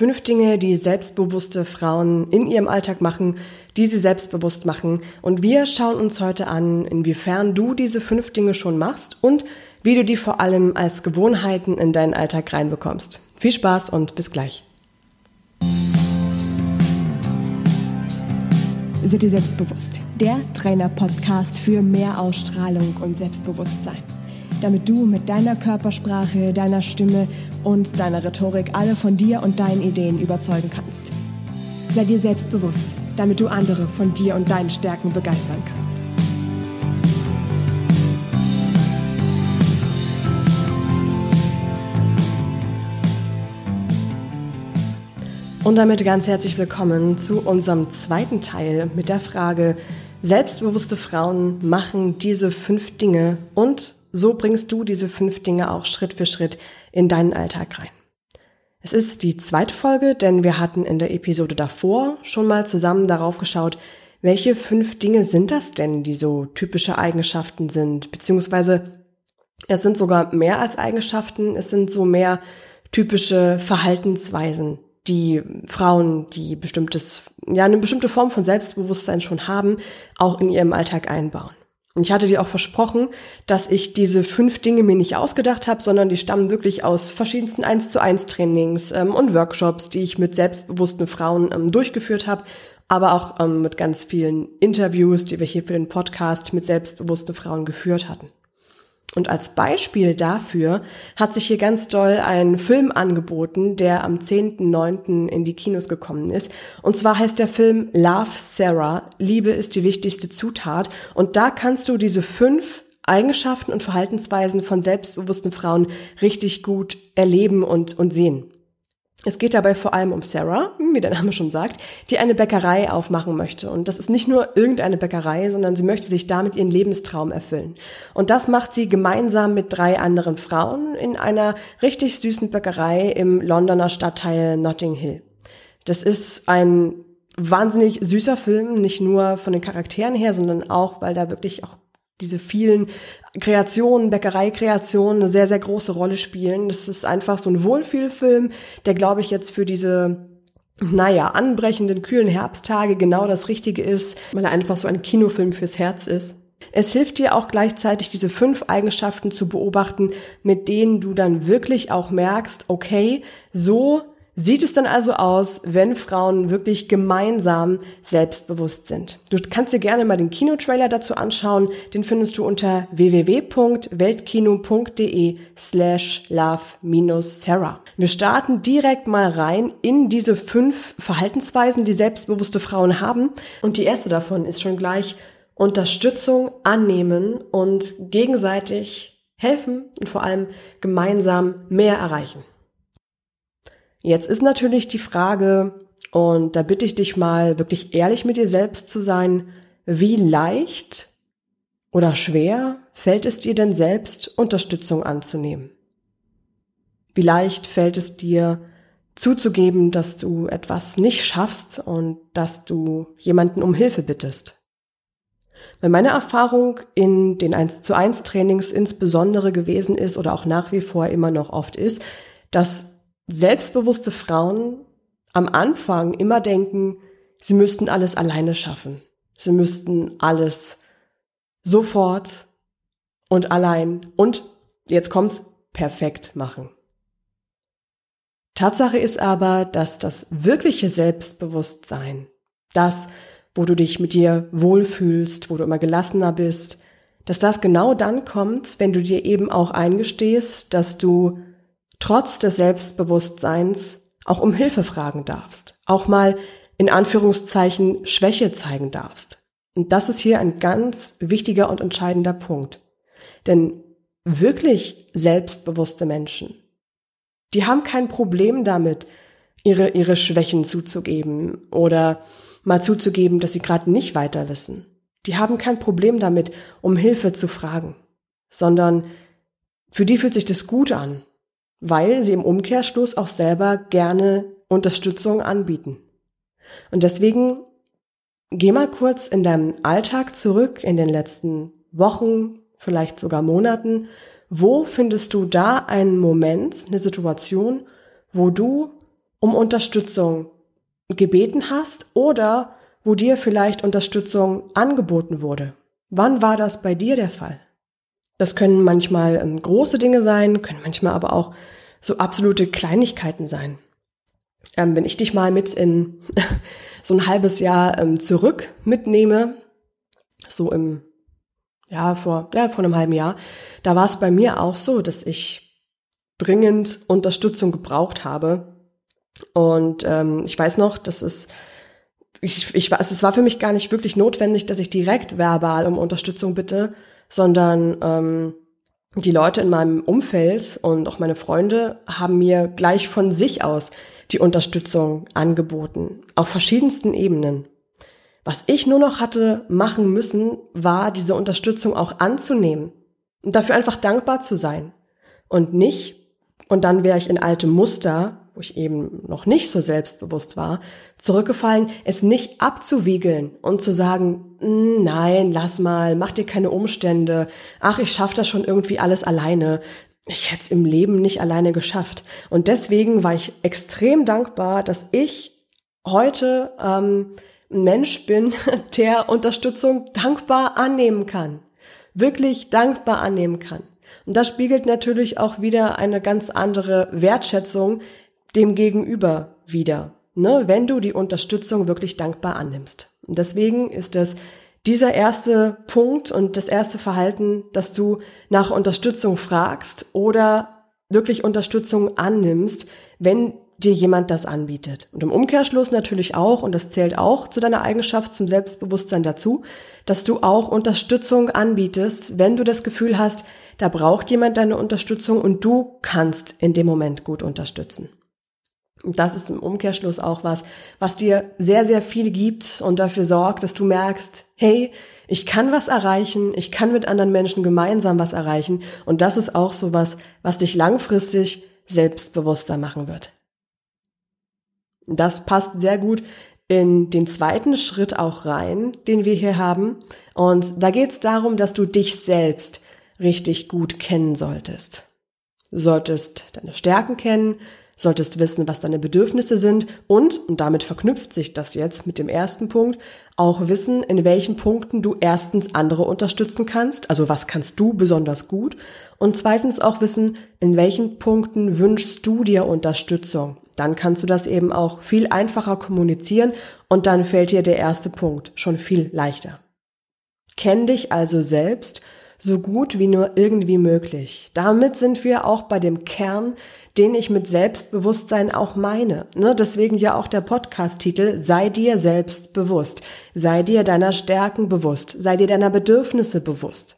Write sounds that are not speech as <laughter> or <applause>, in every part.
Fünf Dinge, die selbstbewusste Frauen in ihrem Alltag machen, die sie selbstbewusst machen. Und wir schauen uns heute an, inwiefern du diese fünf Dinge schon machst und wie du die vor allem als Gewohnheiten in deinen Alltag reinbekommst. Viel Spaß und bis gleich. Sei dir selbstbewusst. Der Trainer-Podcast für mehr Ausstrahlung und Selbstbewusstsein damit du mit deiner Körpersprache, deiner Stimme und deiner Rhetorik alle von dir und deinen Ideen überzeugen kannst. Sei dir selbstbewusst, damit du andere von dir und deinen Stärken begeistern kannst. Und damit ganz herzlich willkommen zu unserem zweiten Teil mit der Frage, selbstbewusste Frauen machen diese fünf Dinge und so bringst du diese fünf Dinge auch Schritt für Schritt in deinen Alltag rein. Es ist die zweite Folge, denn wir hatten in der Episode davor schon mal zusammen darauf geschaut, welche fünf Dinge sind das denn, die so typische Eigenschaften sind, beziehungsweise es sind sogar mehr als Eigenschaften, es sind so mehr typische Verhaltensweisen, die Frauen, die bestimmtes, ja, eine bestimmte Form von Selbstbewusstsein schon haben, auch in ihrem Alltag einbauen. Und ich hatte dir auch versprochen, dass ich diese fünf Dinge mir nicht ausgedacht habe, sondern die stammen wirklich aus verschiedensten 1 zu 1 Trainings ähm, und Workshops, die ich mit selbstbewussten Frauen ähm, durchgeführt habe, aber auch ähm, mit ganz vielen Interviews, die wir hier für den Podcast mit selbstbewussten Frauen geführt hatten. Und als Beispiel dafür hat sich hier ganz doll ein Film angeboten, der am 10.9. in die Kinos gekommen ist. Und zwar heißt der Film Love Sarah, Liebe ist die wichtigste Zutat. Und da kannst du diese fünf Eigenschaften und Verhaltensweisen von selbstbewussten Frauen richtig gut erleben und, und sehen. Es geht dabei vor allem um Sarah, wie der Name schon sagt, die eine Bäckerei aufmachen möchte. Und das ist nicht nur irgendeine Bäckerei, sondern sie möchte sich damit ihren Lebenstraum erfüllen. Und das macht sie gemeinsam mit drei anderen Frauen in einer richtig süßen Bäckerei im Londoner Stadtteil Notting Hill. Das ist ein wahnsinnig süßer Film, nicht nur von den Charakteren her, sondern auch, weil da wirklich auch diese vielen Kreationen, Bäckereikreationen eine sehr, sehr große Rolle spielen. Das ist einfach so ein Wohlfühlfilm, der, glaube ich, jetzt für diese naja, anbrechenden, kühlen Herbsttage genau das Richtige ist, weil er einfach so ein Kinofilm fürs Herz ist. Es hilft dir auch gleichzeitig, diese fünf Eigenschaften zu beobachten, mit denen du dann wirklich auch merkst, okay, so sieht es dann also aus, wenn Frauen wirklich gemeinsam selbstbewusst sind. Du kannst dir gerne mal den Kinotrailer dazu anschauen. Den findest du unter www.weltkino.de slash love-sarah. Wir starten direkt mal rein in diese fünf Verhaltensweisen, die selbstbewusste Frauen haben. Und die erste davon ist schon gleich Unterstützung annehmen und gegenseitig helfen und vor allem gemeinsam mehr erreichen. Jetzt ist natürlich die Frage, und da bitte ich dich mal wirklich ehrlich mit dir selbst zu sein, wie leicht oder schwer fällt es dir denn selbst, Unterstützung anzunehmen? Wie leicht fällt es dir, zuzugeben, dass du etwas nicht schaffst und dass du jemanden um Hilfe bittest? Weil meine Erfahrung in den 1 zu 1 Trainings insbesondere gewesen ist oder auch nach wie vor immer noch oft ist, dass selbstbewusste Frauen am Anfang immer denken, sie müssten alles alleine schaffen. Sie müssten alles sofort und allein und jetzt kommt's perfekt machen. Tatsache ist aber, dass das wirkliche Selbstbewusstsein, das, wo du dich mit dir wohlfühlst, wo du immer gelassener bist, dass das genau dann kommt, wenn du dir eben auch eingestehst, dass du trotz des Selbstbewusstseins auch um Hilfe fragen darfst, auch mal in Anführungszeichen Schwäche zeigen darfst. Und das ist hier ein ganz wichtiger und entscheidender Punkt. Denn wirklich selbstbewusste Menschen, die haben kein Problem damit, ihre, ihre Schwächen zuzugeben oder mal zuzugeben, dass sie gerade nicht weiter wissen. Die haben kein Problem damit, um Hilfe zu fragen, sondern für die fühlt sich das gut an, weil sie im Umkehrschluss auch selber gerne Unterstützung anbieten. Und deswegen geh mal kurz in deinem Alltag zurück, in den letzten Wochen, vielleicht sogar Monaten. Wo findest du da einen Moment, eine Situation, wo du um Unterstützung gebeten hast oder wo dir vielleicht Unterstützung angeboten wurde. Wann war das bei dir der Fall? Das können manchmal ähm, große Dinge sein, können manchmal aber auch so absolute Kleinigkeiten sein. Ähm, wenn ich dich mal mit in <laughs> so ein halbes Jahr ähm, zurück mitnehme, so im, ja, vor, ja, vor einem halben Jahr, da war es bei mir auch so, dass ich dringend Unterstützung gebraucht habe. Und ähm, ich weiß noch, dass es ich, ich weiß, es war für mich gar nicht wirklich notwendig, dass ich direkt verbal um Unterstützung bitte, sondern ähm, die Leute in meinem Umfeld und auch meine Freunde haben mir gleich von sich aus die Unterstützung angeboten, auf verschiedensten Ebenen. Was ich nur noch hatte machen müssen, war diese Unterstützung auch anzunehmen und dafür einfach dankbar zu sein und nicht, und dann wäre ich in alte Muster, wo ich eben noch nicht so selbstbewusst war, zurückgefallen, es nicht abzuwiegeln und zu sagen, hm, nein, lass mal, mach dir keine Umstände, ach, ich schaff das schon irgendwie alles alleine, ich hätte es im Leben nicht alleine geschafft. Und deswegen war ich extrem dankbar, dass ich heute ähm, ein Mensch bin, <laughs> der Unterstützung dankbar annehmen kann. Wirklich dankbar annehmen kann. Und das spiegelt natürlich auch wieder eine ganz andere Wertschätzung dem Gegenüber wieder, ne? wenn du die Unterstützung wirklich dankbar annimmst. Und deswegen ist es dieser erste Punkt und das erste Verhalten, dass du nach Unterstützung fragst oder wirklich Unterstützung annimmst, wenn dir jemand das anbietet. Und im Umkehrschluss natürlich auch, und das zählt auch zu deiner Eigenschaft, zum Selbstbewusstsein dazu, dass du auch Unterstützung anbietest, wenn du das Gefühl hast, da braucht jemand deine Unterstützung und du kannst in dem Moment gut unterstützen. Das ist im Umkehrschluss auch was, was dir sehr, sehr viel gibt und dafür sorgt, dass du merkst, hey, ich kann was erreichen, ich kann mit anderen Menschen gemeinsam was erreichen. Und das ist auch so was, was dich langfristig selbstbewusster machen wird. Das passt sehr gut in den zweiten Schritt auch rein, den wir hier haben. Und da geht es darum, dass du dich selbst richtig gut kennen solltest. Du solltest deine Stärken kennen, solltest wissen, was deine Bedürfnisse sind und, und damit verknüpft sich das jetzt mit dem ersten Punkt, auch wissen, in welchen Punkten du erstens andere unterstützen kannst, also was kannst du besonders gut und zweitens auch wissen, in welchen Punkten wünschst du dir Unterstützung. Dann kannst du das eben auch viel einfacher kommunizieren und dann fällt dir der erste Punkt schon viel leichter. Kenn dich also selbst so gut wie nur irgendwie möglich. Damit sind wir auch bei dem Kern, den ich mit Selbstbewusstsein auch meine. Ne? Deswegen ja auch der Podcast-Titel Sei dir selbst bewusst. Sei dir deiner Stärken bewusst. Sei dir deiner Bedürfnisse bewusst.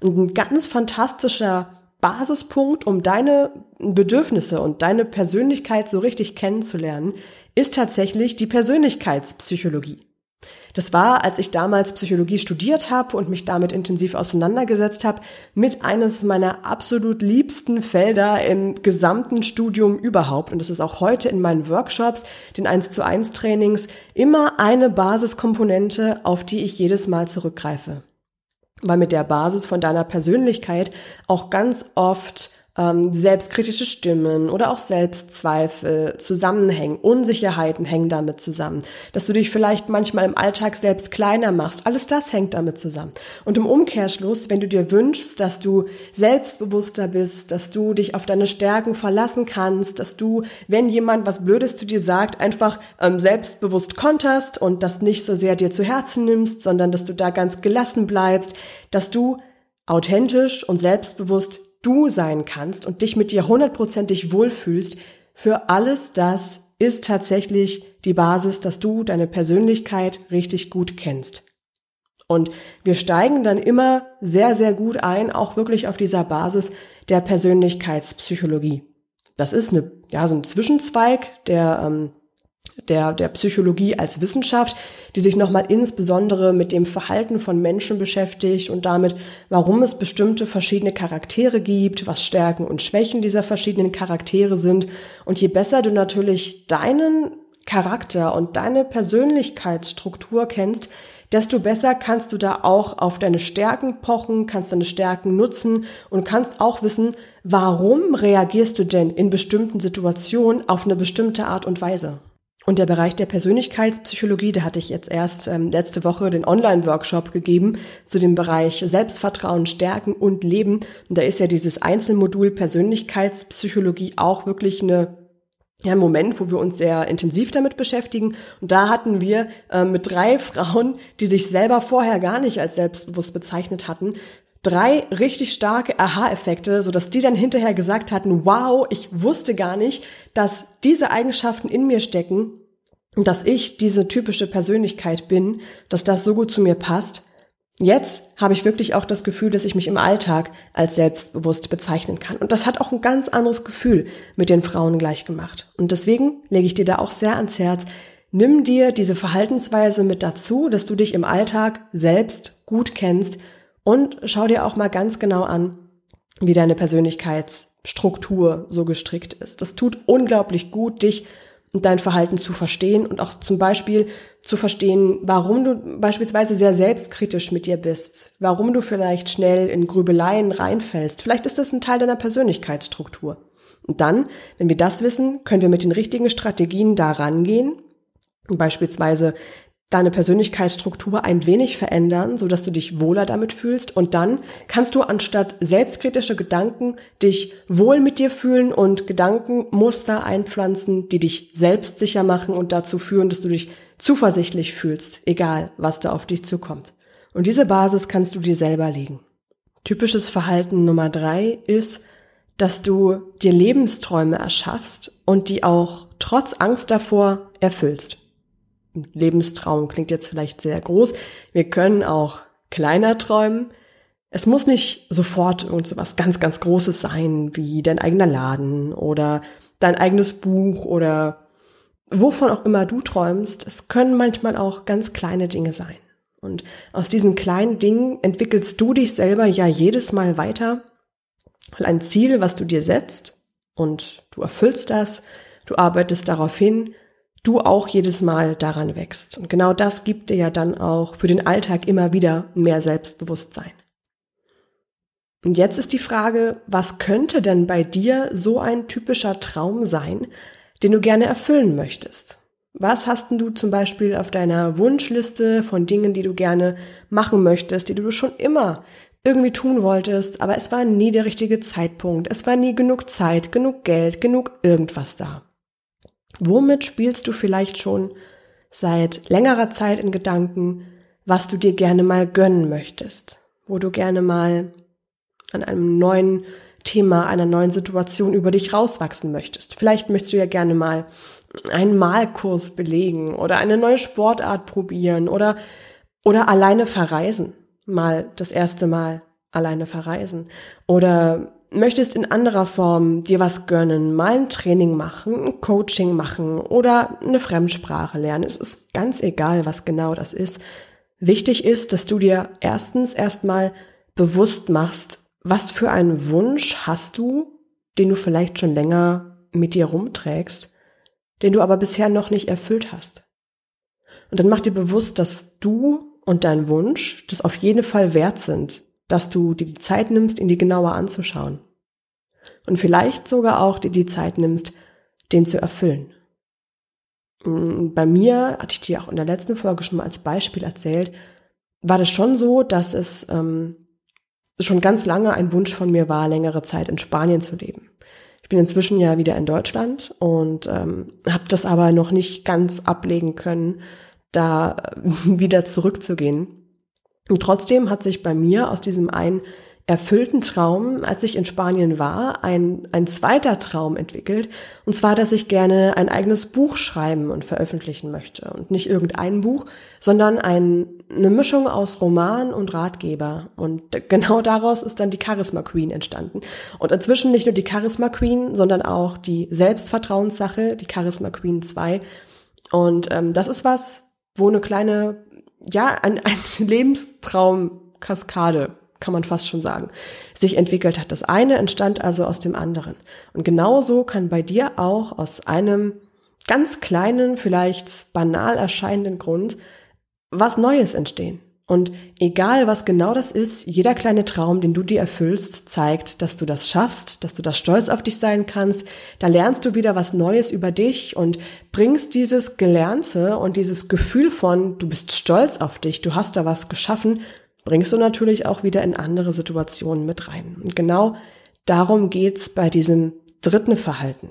Und ein ganz fantastischer Basispunkt, um deine Bedürfnisse und deine Persönlichkeit so richtig kennenzulernen, ist tatsächlich die Persönlichkeitspsychologie. Das war, als ich damals Psychologie studiert habe und mich damit intensiv auseinandergesetzt habe, mit eines meiner absolut liebsten Felder im gesamten Studium überhaupt. Und das ist auch heute in meinen Workshops, den 1 zu 1 Trainings, immer eine Basiskomponente, auf die ich jedes Mal zurückgreife. Weil mit der Basis von deiner Persönlichkeit auch ganz oft ähm, selbstkritische Stimmen oder auch Selbstzweifel zusammenhängen. Unsicherheiten hängen damit zusammen. Dass du dich vielleicht manchmal im Alltag selbst kleiner machst. Alles das hängt damit zusammen. Und im Umkehrschluss, wenn du dir wünschst, dass du selbstbewusster bist, dass du dich auf deine Stärken verlassen kannst, dass du, wenn jemand was Blödes zu dir sagt, einfach ähm, selbstbewusst konterst und das nicht so sehr dir zu Herzen nimmst, sondern dass du da ganz gelassen bleibst, dass du authentisch und selbstbewusst du sein kannst und dich mit dir hundertprozentig wohlfühlst, für alles das ist tatsächlich die Basis, dass du deine Persönlichkeit richtig gut kennst. Und wir steigen dann immer sehr, sehr gut ein, auch wirklich auf dieser Basis der Persönlichkeitspsychologie. Das ist eine, ja, so ein Zwischenzweig der ähm, der, der Psychologie als Wissenschaft, die sich nochmal insbesondere mit dem Verhalten von Menschen beschäftigt und damit, warum es bestimmte verschiedene Charaktere gibt, was Stärken und Schwächen dieser verschiedenen Charaktere sind. Und je besser du natürlich deinen Charakter und deine Persönlichkeitsstruktur kennst, desto besser kannst du da auch auf deine Stärken pochen, kannst deine Stärken nutzen und kannst auch wissen, warum reagierst du denn in bestimmten Situationen auf eine bestimmte Art und Weise. Und der Bereich der Persönlichkeitspsychologie, da hatte ich jetzt erst ähm, letzte Woche den Online-Workshop gegeben zu dem Bereich Selbstvertrauen, Stärken und Leben. Und da ist ja dieses Einzelmodul Persönlichkeitspsychologie auch wirklich eine ja, ein Moment, wo wir uns sehr intensiv damit beschäftigen. Und da hatten wir äh, mit drei <laughs> Frauen, die sich selber vorher gar nicht als selbstbewusst bezeichnet hatten, drei richtig starke Aha-Effekte, so dass die dann hinterher gesagt hatten, wow, ich wusste gar nicht, dass diese Eigenschaften in mir stecken, dass ich diese typische Persönlichkeit bin, dass das so gut zu mir passt. Jetzt habe ich wirklich auch das Gefühl, dass ich mich im Alltag als selbstbewusst bezeichnen kann. Und das hat auch ein ganz anderes Gefühl mit den Frauen gleich gemacht. Und deswegen lege ich dir da auch sehr ans Herz, nimm dir diese Verhaltensweise mit dazu, dass du dich im Alltag selbst gut kennst und schau dir auch mal ganz genau an, wie deine Persönlichkeitsstruktur so gestrickt ist. Das tut unglaublich gut, dich und dein Verhalten zu verstehen und auch zum Beispiel zu verstehen, warum du beispielsweise sehr selbstkritisch mit dir bist, warum du vielleicht schnell in Grübeleien reinfällst. Vielleicht ist das ein Teil deiner Persönlichkeitsstruktur. Und dann, wenn wir das wissen, können wir mit den richtigen Strategien da rangehen, beispielsweise deine Persönlichkeitsstruktur ein wenig verändern, so dass du dich wohler damit fühlst und dann kannst du anstatt selbstkritische Gedanken dich wohl mit dir fühlen und Gedankenmuster einpflanzen, die dich selbstsicher machen und dazu führen, dass du dich zuversichtlich fühlst, egal was da auf dich zukommt. Und diese Basis kannst du dir selber legen. Typisches Verhalten Nummer drei ist, dass du dir Lebensträume erschaffst und die auch trotz Angst davor erfüllst. Lebenstraum klingt jetzt vielleicht sehr groß. Wir können auch kleiner träumen. Es muss nicht sofort irgend so was ganz, ganz Großes sein, wie dein eigener Laden oder dein eigenes Buch oder wovon auch immer du träumst. Es können manchmal auch ganz kleine Dinge sein. Und aus diesen kleinen Dingen entwickelst du dich selber ja jedes Mal weiter, weil ein Ziel, was du dir setzt und du erfüllst das, du arbeitest darauf hin, du auch jedes Mal daran wächst. Und genau das gibt dir ja dann auch für den Alltag immer wieder mehr Selbstbewusstsein. Und jetzt ist die Frage, was könnte denn bei dir so ein typischer Traum sein, den du gerne erfüllen möchtest? Was hast denn du zum Beispiel auf deiner Wunschliste von Dingen, die du gerne machen möchtest, die du schon immer irgendwie tun wolltest, aber es war nie der richtige Zeitpunkt, es war nie genug Zeit, genug Geld, genug irgendwas da? Womit spielst du vielleicht schon seit längerer Zeit in Gedanken, was du dir gerne mal gönnen möchtest, wo du gerne mal an einem neuen Thema, einer neuen Situation über dich rauswachsen möchtest. Vielleicht möchtest du ja gerne mal einen Malkurs belegen oder eine neue Sportart probieren oder, oder alleine verreisen. Mal das erste Mal alleine verreisen. Oder möchtest in anderer Form dir was gönnen, mal ein Training machen, ein Coaching machen oder eine Fremdsprache lernen. Es ist ganz egal, was genau das ist. Wichtig ist, dass du dir erstens erstmal bewusst machst, was für einen Wunsch hast du, den du vielleicht schon länger mit dir rumträgst, den du aber bisher noch nicht erfüllt hast. Und dann mach dir bewusst, dass du und dein Wunsch das auf jeden Fall wert sind, dass du dir die Zeit nimmst, ihn dir genauer anzuschauen. Und vielleicht sogar auch dir die Zeit nimmst, den zu erfüllen. Mm, bei mir, hatte ich dir auch in der letzten Folge schon mal als Beispiel erzählt, war das schon so, dass es ähm, schon ganz lange ein Wunsch von mir war, längere Zeit in Spanien zu leben. Ich bin inzwischen ja wieder in Deutschland und ähm, habe das aber noch nicht ganz ablegen können, da <laughs> wieder zurückzugehen. Und trotzdem hat sich bei mir aus diesem einen erfüllten Traum, als ich in Spanien war, ein, ein zweiter Traum entwickelt. Und zwar, dass ich gerne ein eigenes Buch schreiben und veröffentlichen möchte. Und nicht irgendein Buch, sondern ein, eine Mischung aus Roman und Ratgeber. Und genau daraus ist dann die Charisma Queen entstanden. Und inzwischen nicht nur die Charisma Queen, sondern auch die Selbstvertrauenssache, die Charisma Queen 2. Und ähm, das ist was, wo eine kleine ja, ein, ein <laughs> Lebenstraumkaskade, kann man fast schon sagen, sich entwickelt hat. Das eine entstand also aus dem anderen. Und genauso kann bei dir auch aus einem ganz kleinen, vielleicht banal erscheinenden Grund was Neues entstehen. Und egal was genau das ist, jeder kleine Traum, den du dir erfüllst, zeigt, dass du das schaffst, dass du das stolz auf dich sein kannst. Da lernst du wieder was Neues über dich und bringst dieses Gelernte und dieses Gefühl von, du bist stolz auf dich, du hast da was geschaffen, bringst du natürlich auch wieder in andere Situationen mit rein. Und genau darum geht's bei diesem dritten Verhalten.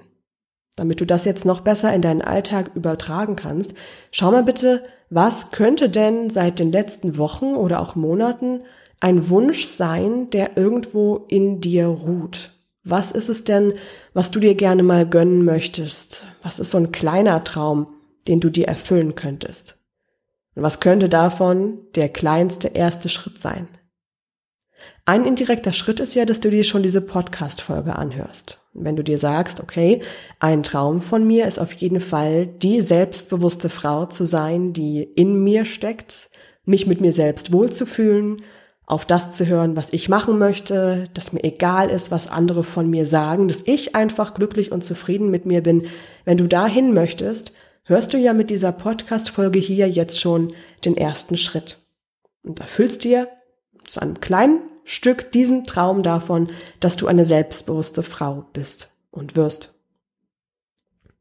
Damit du das jetzt noch besser in deinen Alltag übertragen kannst, schau mal bitte, was könnte denn seit den letzten Wochen oder auch Monaten ein Wunsch sein, der irgendwo in dir ruht? Was ist es denn, was du dir gerne mal gönnen möchtest? Was ist so ein kleiner Traum, den du dir erfüllen könntest? Und was könnte davon der kleinste erste Schritt sein? Ein indirekter Schritt ist ja, dass du dir schon diese Podcast-Folge anhörst. Wenn du dir sagst, okay, ein Traum von mir ist auf jeden Fall, die selbstbewusste Frau zu sein, die in mir steckt, mich mit mir selbst wohlzufühlen, auf das zu hören, was ich machen möchte, dass mir egal ist, was andere von mir sagen, dass ich einfach glücklich und zufrieden mit mir bin. Wenn du dahin möchtest, hörst du ja mit dieser Podcast-Folge hier jetzt schon den ersten Schritt. Und erfüllst dir zu einem kleinen Stück diesen Traum davon, dass du eine selbstbewusste Frau bist und wirst.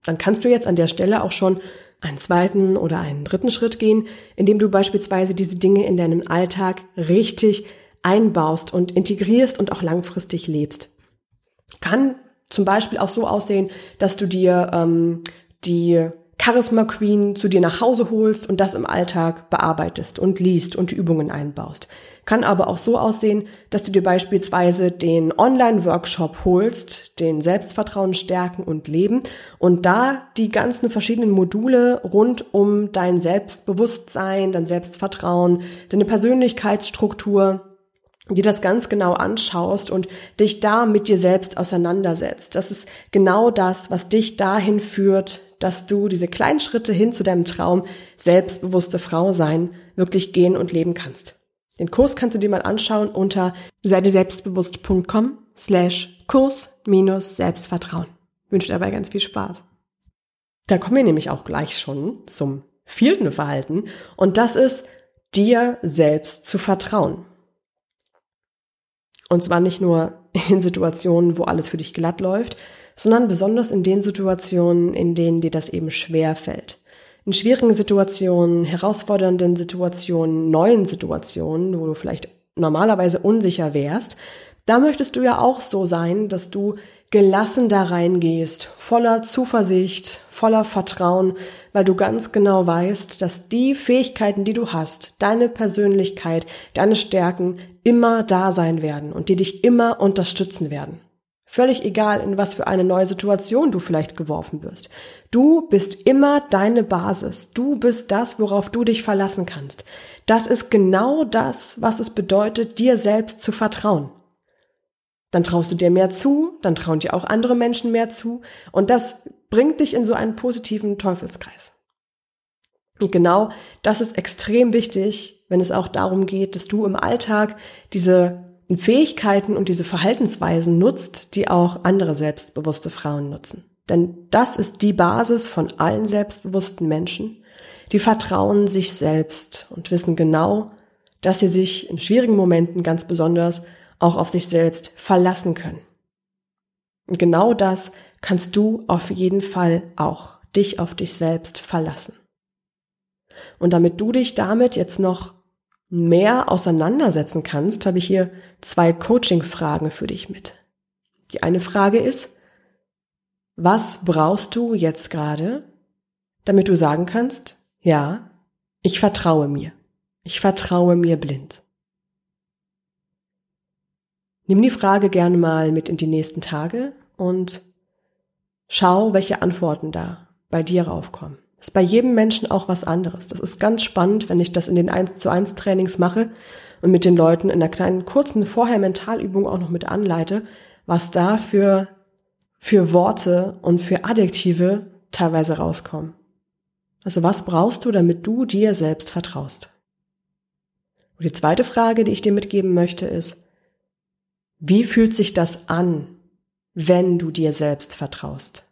Dann kannst du jetzt an der Stelle auch schon einen zweiten oder einen dritten Schritt gehen, indem du beispielsweise diese Dinge in deinen Alltag richtig einbaust und integrierst und auch langfristig lebst. Kann zum Beispiel auch so aussehen, dass du dir ähm, die Charisma Queen zu dir nach Hause holst und das im Alltag bearbeitest und liest und Übungen einbaust. Kann aber auch so aussehen, dass du dir beispielsweise den Online-Workshop holst, den Selbstvertrauen stärken und leben und da die ganzen verschiedenen Module rund um dein Selbstbewusstsein, dein Selbstvertrauen, deine Persönlichkeitsstruktur, dir das ganz genau anschaust und dich da mit dir selbst auseinandersetzt. Das ist genau das, was dich dahin führt, dass du diese kleinen Schritte hin zu deinem Traum, selbstbewusste Frau sein, wirklich gehen und leben kannst. Den Kurs kannst du dir mal anschauen unter seideselbstbewusst.com slash Kurs minus Selbstvertrauen. wünsche dabei ganz viel Spaß. Da kommen wir nämlich auch gleich schon zum vierten Verhalten und das ist, dir selbst zu vertrauen. Und zwar nicht nur <laughs> in Situationen, wo alles für dich glatt läuft, sondern besonders in den Situationen, in denen dir das eben schwer fällt. In schwierigen Situationen, herausfordernden Situationen, neuen Situationen, wo du vielleicht normalerweise unsicher wärst, da möchtest du ja auch so sein, dass du gelassen da reingehst, voller Zuversicht, voller Vertrauen, weil du ganz genau weißt, dass die Fähigkeiten, die du hast, deine Persönlichkeit, deine Stärken immer da sein werden und die dich immer unterstützen werden. Völlig egal, in was für eine neue Situation du vielleicht geworfen wirst. Du bist immer deine Basis. Du bist das, worauf du dich verlassen kannst. Das ist genau das, was es bedeutet, dir selbst zu vertrauen dann traust du dir mehr zu, dann trauen dir auch andere Menschen mehr zu und das bringt dich in so einen positiven Teufelskreis. Und genau das ist extrem wichtig, wenn es auch darum geht, dass du im Alltag diese Fähigkeiten und diese Verhaltensweisen nutzt, die auch andere selbstbewusste Frauen nutzen. Denn das ist die Basis von allen selbstbewussten Menschen. Die vertrauen sich selbst und wissen genau, dass sie sich in schwierigen Momenten ganz besonders auch auf sich selbst verlassen können. Und genau das kannst du auf jeden Fall auch, dich auf dich selbst verlassen. Und damit du dich damit jetzt noch mehr auseinandersetzen kannst, habe ich hier zwei Coaching-Fragen für dich mit. Die eine Frage ist, was brauchst du jetzt gerade, damit du sagen kannst, ja, ich vertraue mir. Ich vertraue mir blind. Nimm die Frage gerne mal mit in die nächsten Tage und schau, welche Antworten da bei dir raufkommen. ist bei jedem Menschen auch was anderes. Das ist ganz spannend, wenn ich das in den 1 zu 1 Trainings mache und mit den Leuten in einer kleinen kurzen vorher Mentalübung auch noch mit anleite, was da für, für Worte und für Adjektive teilweise rauskommen. Also was brauchst du, damit du dir selbst vertraust? Und die zweite Frage, die ich dir mitgeben möchte, ist, wie fühlt sich das an, wenn du dir selbst vertraust?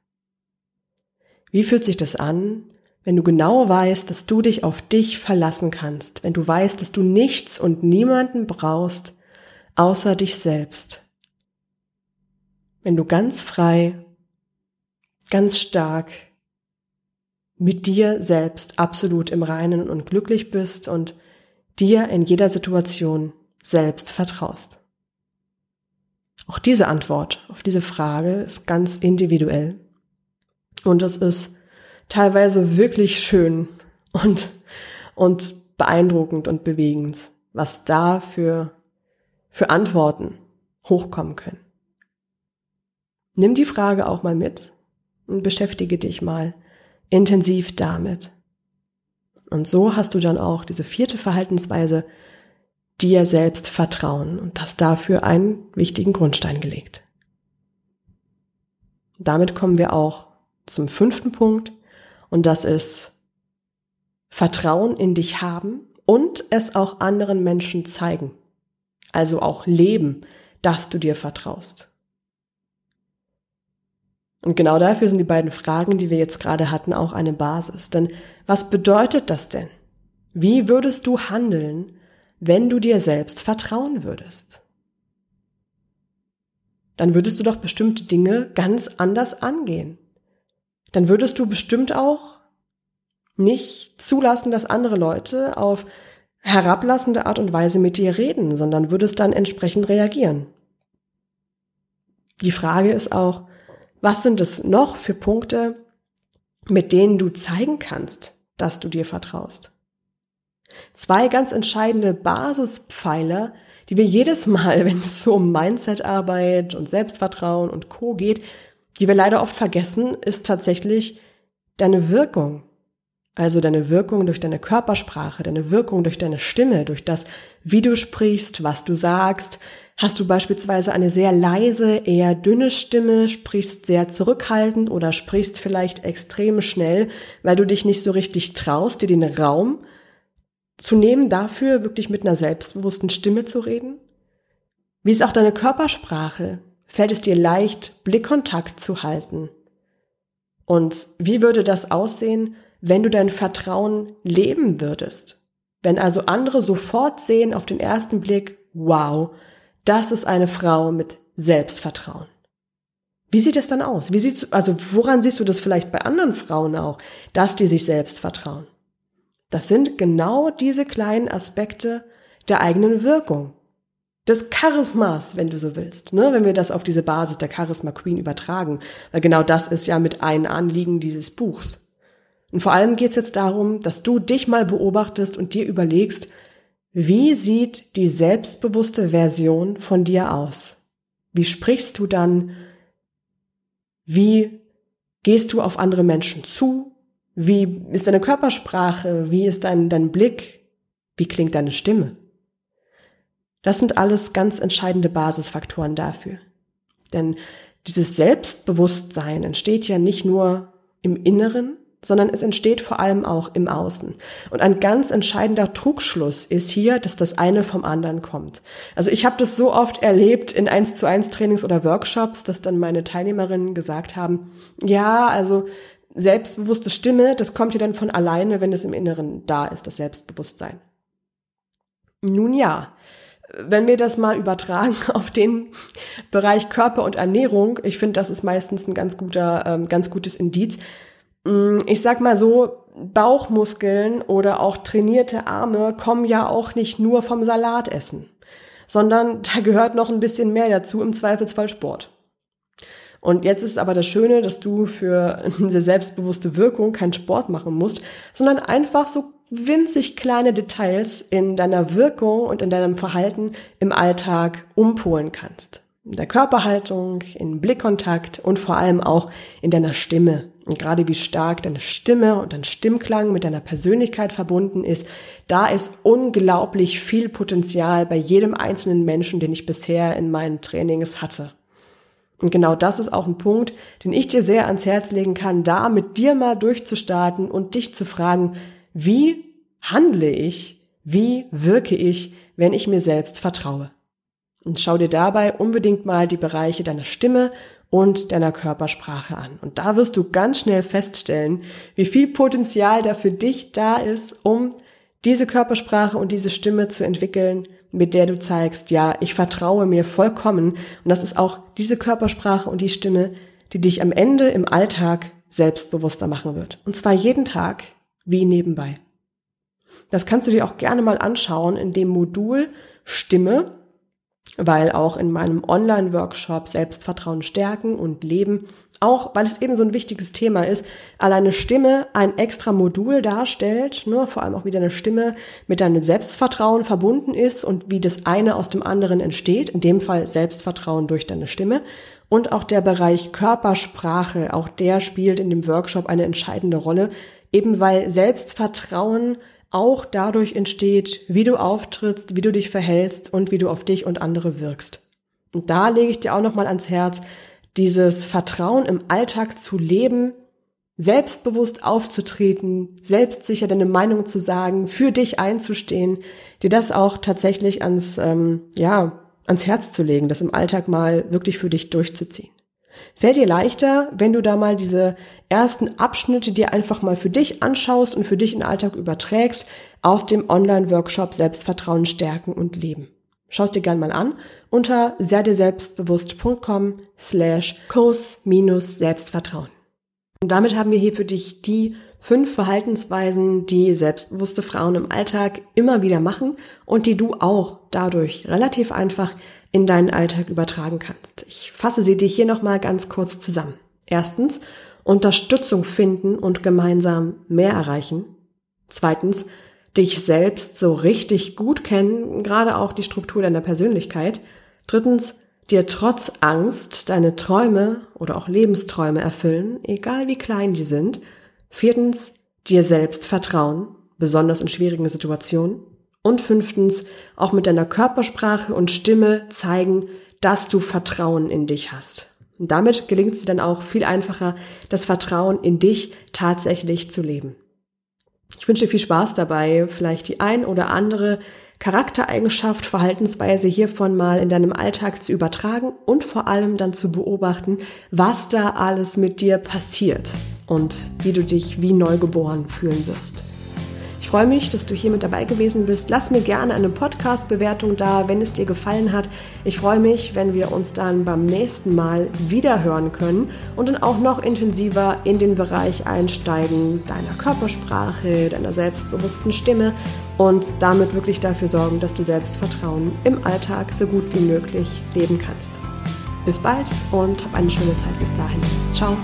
Wie fühlt sich das an, wenn du genau weißt, dass du dich auf dich verlassen kannst, wenn du weißt, dass du nichts und niemanden brauchst, außer dich selbst. Wenn du ganz frei, ganz stark mit dir selbst absolut im Reinen und glücklich bist und dir in jeder Situation selbst vertraust. Auch diese Antwort auf diese Frage ist ganz individuell. Und es ist teilweise wirklich schön und, und beeindruckend und bewegend, was da für, für Antworten hochkommen können. Nimm die Frage auch mal mit und beschäftige dich mal intensiv damit. Und so hast du dann auch diese vierte Verhaltensweise, dir selbst vertrauen und hast dafür einen wichtigen Grundstein gelegt. Damit kommen wir auch zum fünften Punkt und das ist Vertrauen in dich haben und es auch anderen Menschen zeigen. Also auch leben, dass du dir vertraust. Und genau dafür sind die beiden Fragen, die wir jetzt gerade hatten, auch eine Basis. Denn was bedeutet das denn? Wie würdest du handeln, wenn du dir selbst vertrauen würdest? Dann würdest du doch bestimmte Dinge ganz anders angehen. Dann würdest du bestimmt auch nicht zulassen, dass andere Leute auf herablassende Art und Weise mit dir reden, sondern würdest dann entsprechend reagieren. Die Frage ist auch, was sind es noch für Punkte, mit denen du zeigen kannst, dass du dir vertraust? Zwei ganz entscheidende Basispfeiler, die wir jedes Mal, <laughs> wenn es so um Mindsetarbeit und Selbstvertrauen und Co geht, die wir leider oft vergessen, ist tatsächlich deine Wirkung. Also deine Wirkung durch deine Körpersprache, deine Wirkung durch deine Stimme, durch das, wie du sprichst, was du sagst. Hast du beispielsweise eine sehr leise, eher dünne Stimme, sprichst sehr zurückhaltend oder sprichst vielleicht extrem schnell, weil du dich nicht so richtig traust, dir den Raum zu nehmen, dafür wirklich mit einer selbstbewussten Stimme zu reden? Wie ist auch deine Körpersprache? Fällt es dir leicht, Blickkontakt zu halten? Und wie würde das aussehen, wenn du dein Vertrauen leben würdest? Wenn also andere sofort sehen auf den ersten Blick, wow, das ist eine Frau mit Selbstvertrauen. Wie sieht es dann aus? Wie siehst du, also woran siehst du das vielleicht bei anderen Frauen auch, dass die sich selbst vertrauen? Das sind genau diese kleinen Aspekte der eigenen Wirkung. Des Charismas, wenn du so willst, ne? wenn wir das auf diese Basis der Charisma Queen übertragen. Weil genau das ist ja mit ein Anliegen dieses Buchs. Und vor allem geht es jetzt darum, dass du dich mal beobachtest und dir überlegst, wie sieht die selbstbewusste Version von dir aus? Wie sprichst du dann? Wie gehst du auf andere Menschen zu? Wie ist deine Körpersprache? Wie ist dein, dein Blick? Wie klingt deine Stimme? Das sind alles ganz entscheidende Basisfaktoren dafür. Denn dieses Selbstbewusstsein entsteht ja nicht nur im Inneren, sondern es entsteht vor allem auch im Außen. Und ein ganz entscheidender Trugschluss ist hier, dass das eine vom anderen kommt. Also ich habe das so oft erlebt in 1 zu 1 Trainings oder Workshops, dass dann meine Teilnehmerinnen gesagt haben, ja, also selbstbewusste Stimme, das kommt ja dann von alleine, wenn es im Inneren da ist, das Selbstbewusstsein. Nun ja, wenn wir das mal übertragen <laughs> auf den Bereich Körper und Ernährung, ich finde, das ist meistens ein ganz guter, ähm, ganz gutes Indiz. Mm, ich sag mal so, Bauchmuskeln oder auch trainierte Arme kommen ja auch nicht nur vom Salatessen, sondern <laughs> da gehört noch ein bisschen mehr dazu, im Zweifelsfall Sport. Und jetzt ist aber das Schöne, dass du für eine selbstbewusste Wirkung keinen Sport machen musst, sondern einfach so winzig kleine Details in deiner Wirkung und in deinem Verhalten im Alltag umpolen kannst. In der Körperhaltung, in Blickkontakt und vor allem auch in deiner Stimme. Und gerade wie stark deine Stimme und dein Stimmklang mit deiner Persönlichkeit verbunden ist, da ist unglaublich viel Potenzial bei jedem einzelnen Menschen, den ich bisher in meinen Trainings hatte. Und genau das ist auch ein Punkt, den ich dir sehr ans Herz legen kann, da mit dir mal durchzustarten und dich zu fragen, wie handle ich, wie wirke ich, wenn ich mir selbst vertraue? Und schau dir dabei unbedingt mal die Bereiche deiner Stimme und deiner Körpersprache an. Und da wirst du ganz schnell feststellen, wie viel Potenzial da für dich da ist, um diese Körpersprache und diese Stimme zu entwickeln, mit der du zeigst, ja, ich vertraue mir vollkommen. Und das ist auch diese Körpersprache und die Stimme, die dich am Ende im Alltag selbstbewusster machen wird. Und zwar jeden Tag wie nebenbei. Das kannst du dir auch gerne mal anschauen in dem Modul Stimme, weil auch in meinem Online-Workshop Selbstvertrauen stärken und leben, auch weil es eben so ein wichtiges Thema ist, alleine Stimme ein extra Modul darstellt, ne, vor allem auch wie deine Stimme mit deinem Selbstvertrauen verbunden ist und wie das eine aus dem anderen entsteht, in dem Fall Selbstvertrauen durch deine Stimme. Und auch der Bereich Körpersprache, auch der spielt in dem Workshop eine entscheidende Rolle, eben weil Selbstvertrauen auch dadurch entsteht, wie du auftrittst, wie du dich verhältst und wie du auf dich und andere wirkst. Und da lege ich dir auch nochmal ans Herz, dieses Vertrauen im Alltag zu leben, selbstbewusst aufzutreten, selbstsicher deine Meinung zu sagen, für dich einzustehen, dir das auch tatsächlich ans, ähm, ja, ans Herz zu legen, das im Alltag mal wirklich für dich durchzuziehen. Fällt dir leichter, wenn du da mal diese ersten Abschnitte dir einfach mal für dich anschaust und für dich in den Alltag überträgst aus dem Online-Workshop Selbstvertrauen stärken und leben. Schau es dir gern mal an unter selbstbewusst.com slash Kurs minus Selbstvertrauen. Und damit haben wir hier für dich die fünf Verhaltensweisen, die selbstbewusste Frauen im Alltag immer wieder machen und die du auch dadurch relativ einfach in deinen Alltag übertragen kannst. Ich fasse sie dir hier nochmal ganz kurz zusammen. Erstens, Unterstützung finden und gemeinsam mehr erreichen. Zweitens, dich selbst so richtig gut kennen, gerade auch die Struktur deiner Persönlichkeit. Drittens, dir trotz Angst deine Träume oder auch Lebensträume erfüllen, egal wie klein die sind. Viertens, dir selbst vertrauen, besonders in schwierigen Situationen. Und fünftens, auch mit deiner Körpersprache und Stimme zeigen, dass du Vertrauen in dich hast. Damit gelingt es dir dann auch viel einfacher, das Vertrauen in dich tatsächlich zu leben. Ich wünsche dir viel Spaß dabei, vielleicht die ein oder andere Charaktereigenschaft, Verhaltensweise hiervon mal in deinem Alltag zu übertragen und vor allem dann zu beobachten, was da alles mit dir passiert und wie du dich wie neugeboren fühlen wirst freue mich, dass du hier mit dabei gewesen bist. Lass mir gerne eine Podcast-Bewertung da, wenn es dir gefallen hat. Ich freue mich, wenn wir uns dann beim nächsten Mal wieder hören können und dann auch noch intensiver in den Bereich einsteigen deiner Körpersprache, deiner selbstbewussten Stimme und damit wirklich dafür sorgen, dass du Selbstvertrauen im Alltag so gut wie möglich leben kannst. Bis bald und hab eine schöne Zeit bis dahin. Ciao.